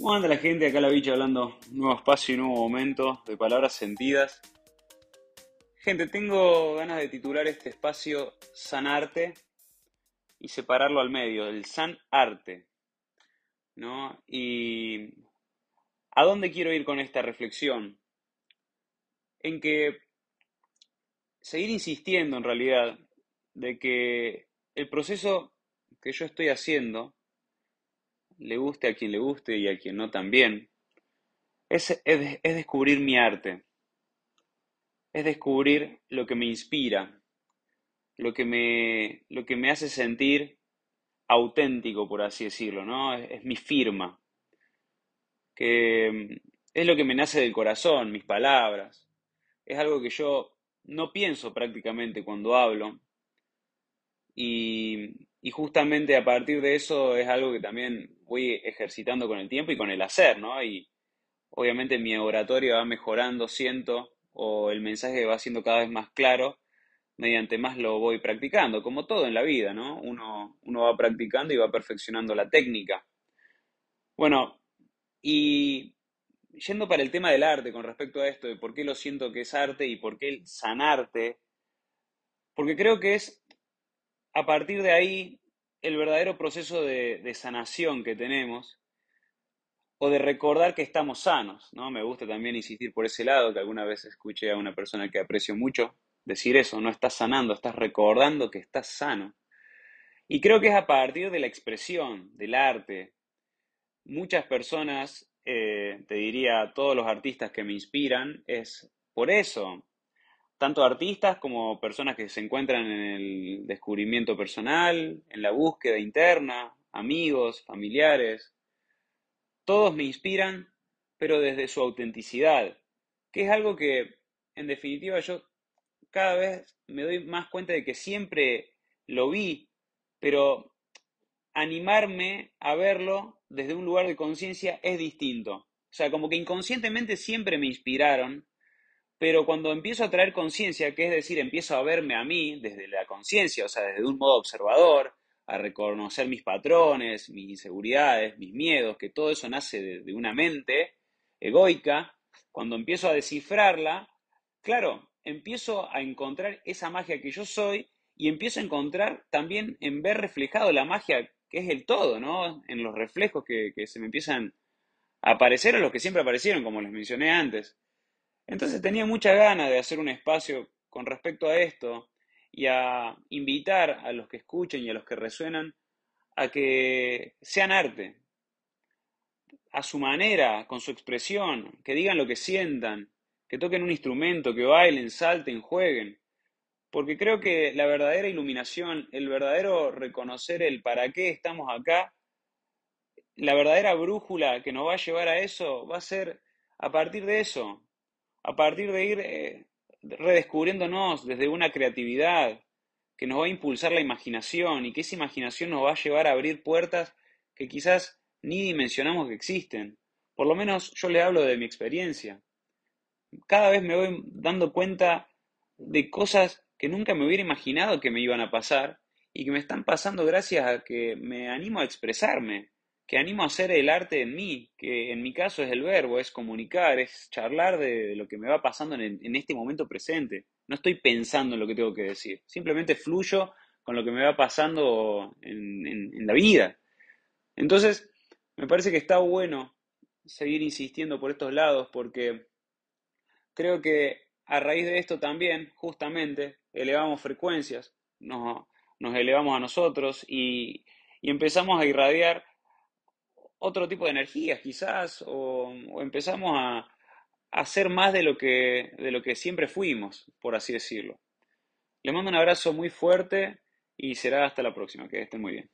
¿Cómo anda la gente? Acá la bicha hablando nuevo espacio y nuevo momento de palabras sentidas. Gente, tengo ganas de titular este espacio Sanarte y separarlo al medio, el San Arte. ¿No? Y ¿a dónde quiero ir con esta reflexión? En que seguir insistiendo en realidad de que el proceso que yo estoy haciendo le guste a quien le guste y a quien no también, es, es, descubrir mi arte, es descubrir lo que me inspira, lo que me, lo que me hace sentir auténtico, por así decirlo, ¿no? Es, mi firma, que mm, es lo que me nace del corazón, mis palabras, es algo que yo no pienso prácticamente cuando hablo. Y, y justamente a partir de eso es algo que también voy ejercitando con el tiempo y con el hacer, ¿no? Y obviamente mi oratoria va mejorando, siento, o el mensaje va siendo cada vez más claro mediante más lo voy practicando, como todo en la vida, ¿no? Uno, uno va practicando y va perfeccionando la técnica. Bueno, y yendo para el tema del arte con respecto a esto, de por qué lo siento que es arte y por qué el sanarte, porque creo que es a partir de ahí el verdadero proceso de, sanación que tenemos o de recordar que estamos sanos, ¿no? Me gusta también insistir por ese lado, que alguna vez escuché a una persona que aprecio mucho decir eso, no estás sanando, estás recordando que estás sano. Y creo que es a partir de la expresión, del arte. Muchas personas, eh, te diría, todos los artistas que me inspiran, es por eso, tanto artistas como personas que se encuentran en el descubrimiento personal, en la búsqueda interna, amigos, familiares. Todos me inspiran, pero desde su autenticidad, que es algo que, en definitiva, yo cada vez me doy más cuenta de que siempre lo vi, pero animarme a verlo desde un lugar de conciencia es distinto. O sea, como que inconscientemente siempre me inspiraron, pero cuando empiezo a traer conciencia, que es decir, empiezo a verme a mí desde la conciencia, o sea, desde un modo observador, a reconocer mis patrones, mis inseguridades, mis miedos, que todo eso nace de, una mente egoica, cuando empiezo a descifrarla, claro, empiezo a encontrar esa magia que yo soy y empiezo a encontrar también en ver reflejado la magia que es el todo, ¿no? En los reflejos que, que se me empiezan a aparecer o los que siempre aparecieron, como les mencioné antes. Entonces tenía mucha ganas de hacer un espacio con respecto a esto y a invitar a los que escuchen y a los que resuenan a que sean arte, a su manera, con su expresión, que digan lo que sientan, que toquen un instrumento, que bailen, salten, jueguen. Porque creo que la verdadera iluminación, el verdadero reconocer el para qué estamos acá, la verdadera brújula que nos va a llevar a eso va a ser a partir de eso, a partir de ir eh, redescubriéndonos desde una creatividad que nos va a impulsar la imaginación y que esa imaginación nos va a llevar a abrir puertas que quizás ni dimensionamos que existen. Por lo menos yo le hablo de mi experiencia. Cada vez me voy dando cuenta de cosas que nunca me hubiera imaginado que me iban a pasar y que me están pasando gracias a que me animo a expresarme, que animo a hacer el arte en mí, que en mi caso es el verbo, es comunicar, es charlar de, lo que me va pasando en, este momento presente. No estoy pensando en lo que tengo que decir, simplemente fluyo con lo que me va pasando en, la vida. Entonces, me parece que está bueno seguir insistiendo por estos lados porque creo que a raíz de esto también, justamente, elevamos frecuencias, nos, elevamos a nosotros y empezamos a irradiar otro tipo de energías quizás, o, empezamos a, hacer más de lo, que, de lo que siempre fuimos, por así decirlo. Les mando un abrazo muy fuerte y será hasta la próxima. Que estén muy bien.